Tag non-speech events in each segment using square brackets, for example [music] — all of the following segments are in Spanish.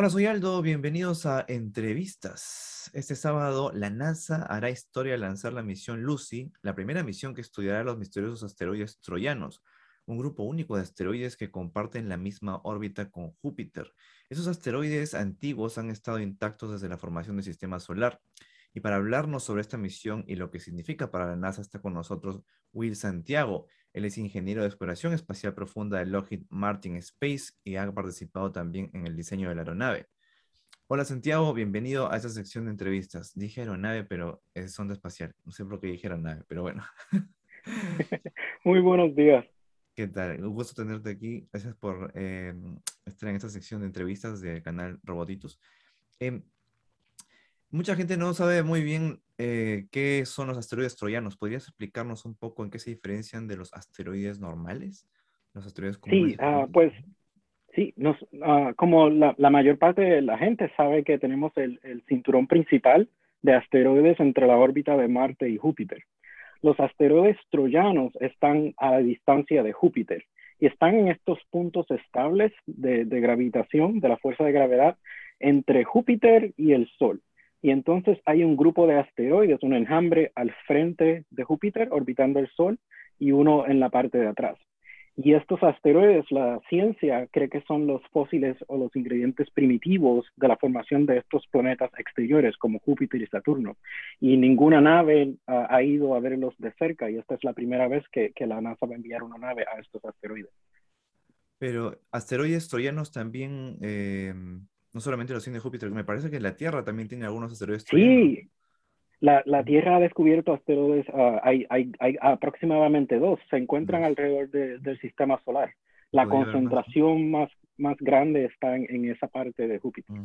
Hola, soy Aldo, bienvenidos a Entrevistas. Este sábado la NASA hará historia al lanzar la misión Lucy, la primera misión que estudiará los misteriosos asteroides troyanos, un grupo único de asteroides que comparten la misma órbita con Júpiter. Esos asteroides antiguos han estado intactos desde la formación del sistema solar. Y para hablarnos sobre esta misión y lo que significa para la NASA está con nosotros Will Santiago. Él es ingeniero de exploración espacial profunda de Lockheed Martin Space y ha participado también en el diseño de la aeronave. Hola Santiago, bienvenido a esta sección de entrevistas. Dije aeronave, pero es sonda espacial. No sé por qué dije aeronave, pero bueno. [laughs] Muy buenos días. ¿Qué tal? Un gusto tenerte aquí. Gracias por eh, estar en esta sección de entrevistas del canal Robotitos. Em, mucha gente no sabe muy bien eh, qué son los asteroides troyanos. ¿Podrías explicarnos un poco en qué se diferencian de los asteroides normales? Los asteroides comunes. Sí, ah, pues sí, nos, ah, como la, mayor parte de la gente sabe que tenemos el, cinturón principal de asteroides entre la órbita de Marte y Júpiter. Los asteroides troyanos están a la distancia de Júpiter y están en estos puntos estables de gravitación, de la fuerza de gravedad, entre Júpiter y el Sol. Y entonces hay un grupo de asteroides, un enjambre al frente de Júpiter orbitando el Sol y uno en la parte de atrás. Y estos asteroides, la ciencia cree que son los fósiles o los ingredientes primitivos de la formación de estos planetas exteriores como Júpiter y Saturno. Y ninguna nave ha ido a verlos de cerca y esta es la primera vez que, la NASA va a enviar una nave a estos asteroides. Pero asteroides troyanos también eh, no solamente los tiene Júpiter, me parece que la Tierra también tiene algunos asteroides. Sí, la, la, Tierra ha descubierto asteroides, ah, hay, hay, hay, aproximadamente dos, se encuentran alrededor del sistema solar. La concentración más, más grande está en, esa parte de Júpiter.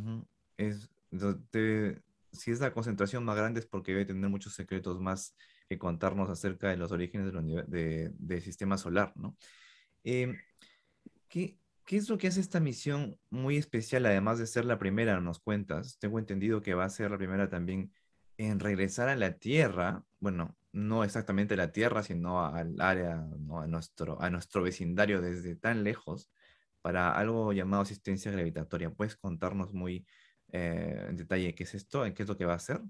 es, si es la concentración más grande es porque debe tener muchos secretos más que contarnos acerca de los orígenes del de, sistema solar, ¿no? Eh, ¿qué, ¿Qué es lo que hace esta misión muy especial, además de ser la primera, nos cuentas? Tengo entendido que va a ser la primera también en regresar a la Tierra, bueno, no exactamente a la Tierra, sino al área, a, nuestro, a nuestro vecindario desde tan lejos, para algo llamado asistencia gravitatoria. ¿Puedes contarnos muy eh, en detalle qué es esto, qué es lo que va a hacer?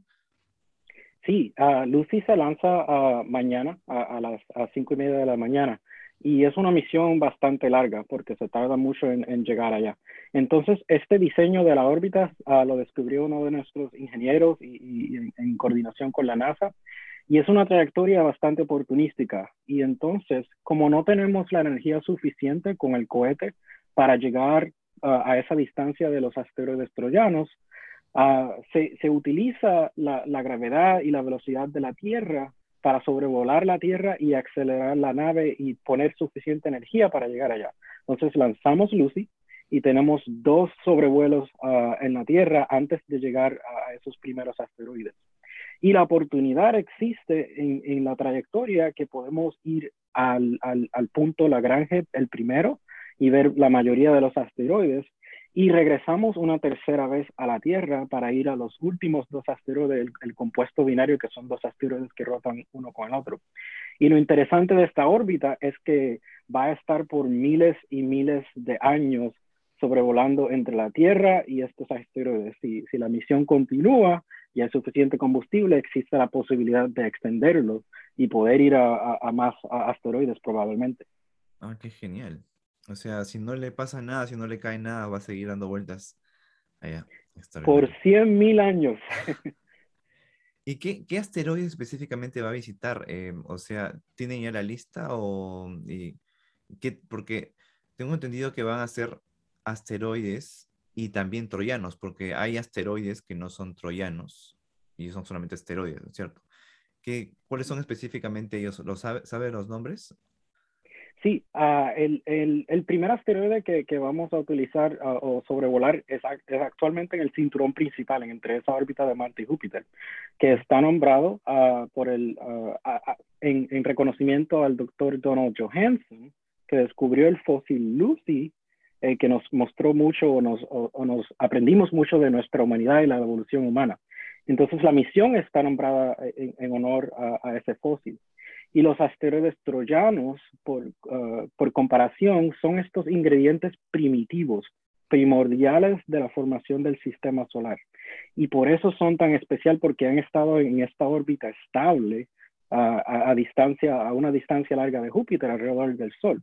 Sí, uh, Lucy se lanza uh, mañana a, las cinco y media de la mañana y es una misión bastante larga porque se tarda mucho en, llegar allá. Entonces, este diseño de la órbita ah, lo descubrió uno de nuestros ingenieros y, en, coordinación con la NASA y es una trayectoria bastante oportunística. Y entonces, como no tenemos la energía suficiente con el cohete para llegar ah, a esa distancia de los asteroides troyanos, ah, se, se, utiliza la, la gravedad y la velocidad de la Tierra para sobrevolar la Tierra y acelerar la nave y poner suficiente energía para llegar allá. Entonces lanzamos Lucy y tenemos dos sobrevuelos ah, en la Tierra antes de llegar a esos primeros asteroides. Y la oportunidad existe en, la trayectoria que podemos ir al, punto Lagrange, el primero, y ver la mayoría de los asteroides y regresamos una tercera vez a la Tierra para ir a los últimos dos asteroides, el, compuesto binario, que son dos asteroides que rotan uno con el otro. Y lo interesante de esta órbita es que va a estar por miles y miles de años sobrevolando entre la Tierra y estos asteroides. Si, si la misión continúa y hay suficiente combustible, existe la posibilidad de extenderlo y poder ir a, a más asteroides probablemente. Ah, qué genial. O sea, si no le pasa nada, si no le cae nada, va a seguir dando vueltas allá. Por 100 mil años. [laughs] ¿Y qué, qué, asteroide específicamente va a visitar? Eh, o sea, ¿tienen ya la lista o y, qué? Porque tengo entendido que van a ser asteroides y también troyanos, porque hay asteroides que no son troyanos y son solamente asteroides, ¿cierto? ¿Qué, ¿Cuáles son específicamente ellos? ¿Lo sabe, sabe los nombres? Sí, uh, el, el, el, primer asteroide que, que vamos a utilizar uh, o sobrevolar es, es, actualmente en el cinturón principal, en, entre esa órbita de Marte y Júpiter, que está nombrado uh, por el, en, en, reconocimiento al doctor Donald Johanson, que descubrió el fósil Lucy, eh, que nos mostró mucho o nos, o, nos aprendimos mucho de nuestra humanidad y la evolución humana. Entonces la misión está nombrada en, en honor a, a ese fósil. Y los asteroides troyanos, por, uh, por comparación, son estos ingredientes primitivos primordiales de la formación del sistema solar. Y por eso son tan especial porque han estado en esta órbita estable a, distancia, a una distancia larga de Júpiter alrededor del Sol.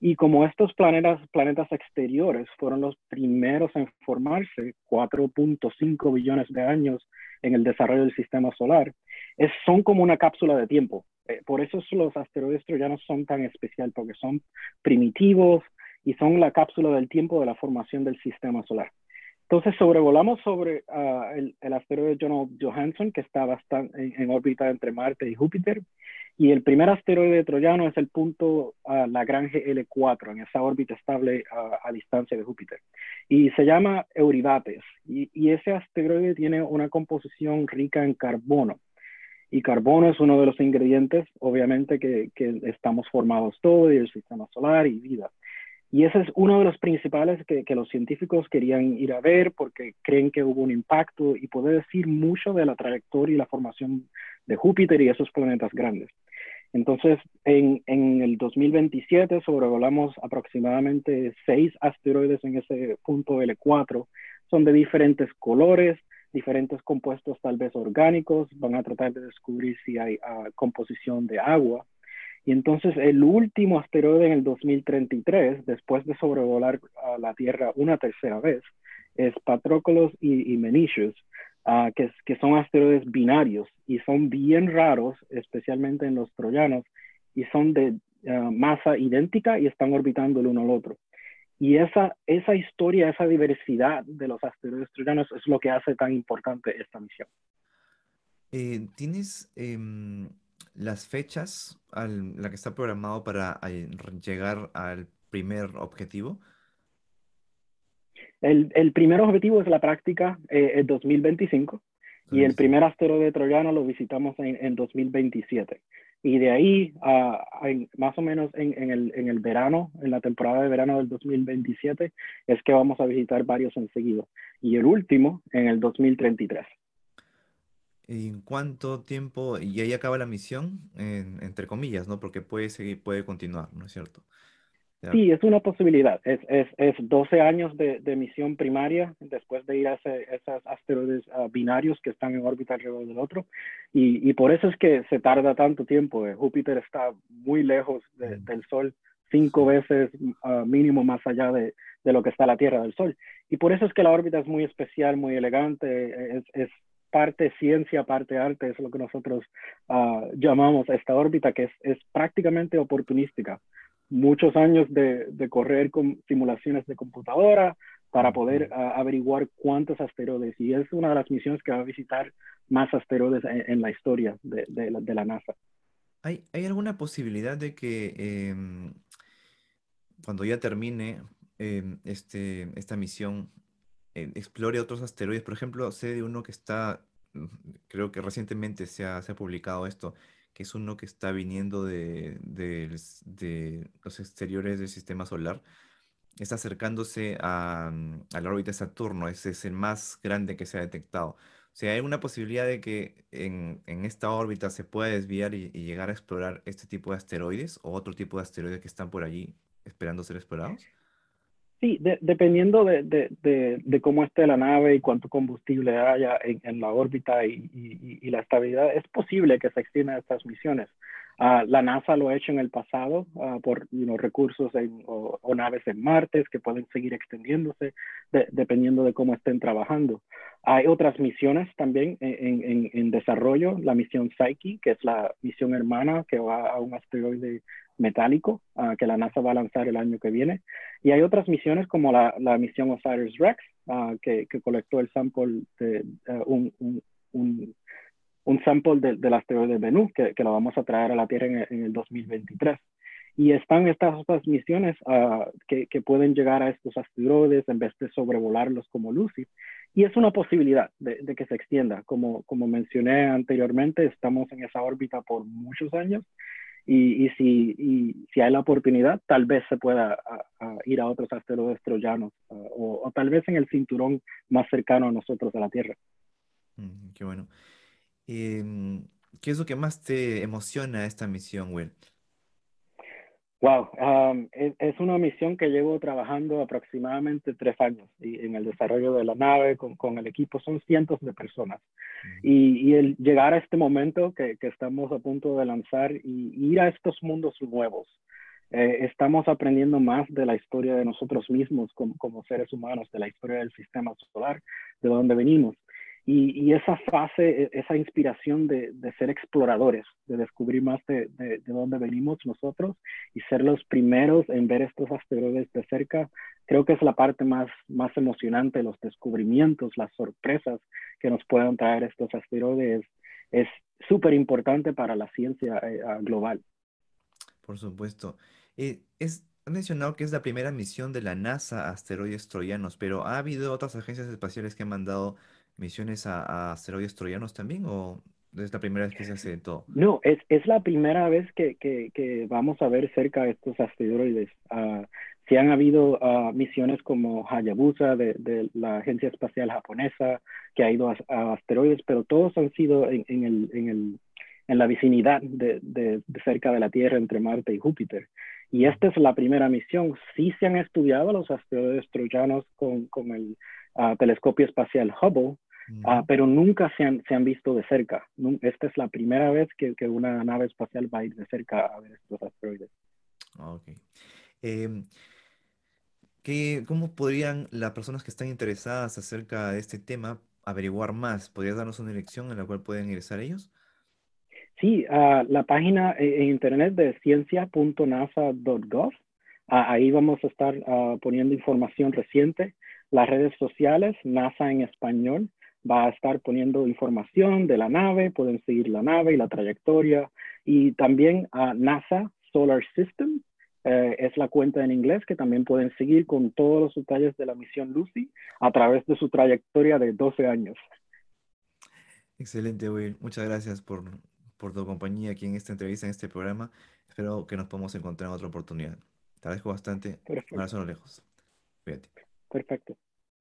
Y como estos planetas, planetas exteriores fueron los primeros en formarse 4.5 billones de años en el desarrollo del sistema solar, es, son como una cápsula de tiempo. Eh, por eso los asteroides troyanos son tan especiales, porque son primitivos y son la cápsula del tiempo de la formación del sistema solar. Entonces sobrevolamos sobre ah, el, asteroide John Johansson, que está bastante en, órbita entre Marte y Júpiter, y el primer asteroide troyano es el punto uh, Lagrange L4, en esa órbita estable a distancia de Júpiter. Y se llama Euribates, y, y, ese asteroide tiene una composición rica en carbono. Y carbono es uno de los ingredientes, obviamente, que, que estamos formados todos, y el sistema solar y vida. Y ese es uno de los principales que, que, los científicos querían ir a ver porque creen que hubo un impacto y puede decir mucho de la trayectoria y la formación de Júpiter y esos planetas grandes. Entonces, en, en el 2027 sobrevolamos aproximadamente seis asteroides en ese punto L4. Son de diferentes colores, diferentes compuestos tal vez orgánicos. Van a tratar de descubrir si hay uh, composición de agua. Y entonces el último asteroide en el 2033, después de sobrevolar a la Tierra una tercera vez, es Patroclus y, y Menicius, uh, que, son asteroides binarios y son bien raros, especialmente en los troyanos, y son de uh, masa idéntica y están orbitando el uno al otro. Y esa, esa historia, esa diversidad de los asteroides troyanos es lo que hace tan importante esta misión. Eh, ¿Tienes... Eh las fechas a la que está programado para eh, llegar al primer objetivo? El, el primer objetivo es la práctica eh, en 2025 y el primer asteroide troyano lo visitamos en, en 2027. Y de ahí, a más o menos en, en, el, en el verano, en la temporada de verano del 2027, es que vamos a visitar varios enseguida. Y el último en el 2033. ¿En cuánto tiempo? Y ahí acaba la misión, entre comillas, ¿no? Porque puede seguir, puede continuar, ¿no es cierto? Sí, es una posibilidad. Es, es, es 12 años de, de, misión primaria después de ir a esos asteroides ah, binarios que están en órbita alrededor del otro. Y, y, por eso es que se tarda tanto tiempo. Eh, Júpiter está muy lejos mm. del Sol, cinco veces uh, mínimo más allá de, de, lo que está la Tierra del Sol. Y por eso es que la órbita es muy especial, muy elegante. Es, es parte ciencia, parte arte, es lo que nosotros uh, llamamos esta órbita, que es, es, prácticamente oportunística. Muchos años de, de, correr con simulaciones de computadora para poder uh, averiguar cuántos asteroides, y es una de las misiones que va a visitar más asteroides en, en la historia de, de, la, de, la, NASA. ¿Hay, ¿Hay alguna posibilidad de que eh, cuando ya termine eh, este, esta misión eh, explore otros asteroides. Por ejemplo, sé de uno que está, mm, creo que recientemente se ha, se ha publicado esto, que es uno que está viniendo de, de, de los exteriores del sistema solar. Está acercándose a, mm, a, la órbita de Saturno. Ese es el más grande que se ha detectado. O sea, hay una posibilidad de que en, en esta órbita se pueda desviar y, y, llegar a explorar este tipo de asteroides o otro tipo de asteroides que están por allí esperando ser explorados. Sí, dependiendo de, de, de, cómo esté la nave y cuánto combustible haya en, en la órbita y, y, y, la estabilidad, es posible que se extiendan estas misiones. Uh, la NASA lo ha hecho en el pasado uh, por you know, recursos en, o, o, naves en Marte que pueden seguir extendiéndose dependiendo de cómo estén trabajando. Hay otras misiones también en, en, desarrollo, la misión Psyche, que es la misión hermana que va a un asteroide metálico uh, que la NASA va a lanzar el año que viene. Y hay otras misiones como la, la misión OSIRIS-REx, uh, que, que, colectó el sample de uh, un, un, un, sample de, del asteroide Bennu, que, que, lo vamos a traer a la Tierra en, en el 2023. Y están estas otras misiones que, que, pueden llegar a estos asteroides en vez de sobrevolarlos como Lucy. Y es una posibilidad de, de que se extienda. Como, como mencioné anteriormente, estamos en esa órbita por muchos años y, y, si, y, si, hay la oportunidad, tal vez se pueda ir a otros asteroides troyanos o, o, tal vez en el cinturón más cercano a nosotros, a la Tierra. Mm, qué bueno. Eh, ¿Qué es lo que más te emociona esta misión, Will? Wow, um, es, una misión que llevo trabajando aproximadamente tres años y en el desarrollo de la nave con, con el equipo son cientos de personas y, y, el llegar a este momento que, que, estamos a punto de lanzar y, ir a estos mundos nuevos. Eh, estamos aprendiendo más de la historia de nosotros mismos como, como seres humanos, de la historia del sistema solar, de dónde venimos. Y, esa fase, e, esa inspiración de, ser exploradores, de descubrir más de, de, dónde venimos nosotros y ser los primeros en ver estos asteroides de cerca, creo que es la parte más, más emocionante, los descubrimientos, las sorpresas que nos puedan traer estos asteroides. Es súper importante para la ciencia eh, global. Por supuesto. Eh, es, mencionado que es la primera misión de la NASA a asteroides troyanos, pero ¿ha habido otras agencias espaciales que han mandado misiones a, asteroides troyanos también o es la primera vez que se hace todo? No, es, es la primera vez que, que, que, vamos a ver cerca estos asteroides. Uh, sí han habido uh, misiones como Hayabusa de, de, la Agencia Espacial Japonesa que ha ido a, asteroides, pero todos han sido en, en, el, en, el, en la vicinidad de, de, cerca de la Tierra entre Marte y Júpiter. Y esta es la primera misión. Sí se han estudiado los asteroides troyanos con, con el uh, telescopio espacial Hubble, Ah, pero nunca se han, se han, visto de cerca. Esta es la primera vez que, que, una nave espacial va a ir de cerca a ver estos asteroides. Ah, ok. Eh, ¿qué, ¿Cómo podrían las personas que están interesadas acerca de este tema averiguar más? ¿Podrías darnos una dirección en la cual pueden ingresar ellos? Sí, uh, la página en internet de ciencia.nasa.gov. ahí vamos a estar poniendo información reciente. Las redes sociales, NASA en español, va a estar poniendo información de la nave, pueden seguir la nave y la trayectoria. Y también a NASA Solar System, eh, es la cuenta en inglés que también pueden seguir con todos los detalles de la misión Lucy a través de su trayectoria de 12 años. Excelente, Will. Muchas gracias por, por tu compañía aquí en esta entrevista, en este programa. Espero que nos podamos encontrar en otra oportunidad. Te agradezco bastante. Perfecto. Un abrazo a lo lejos. Perfecto.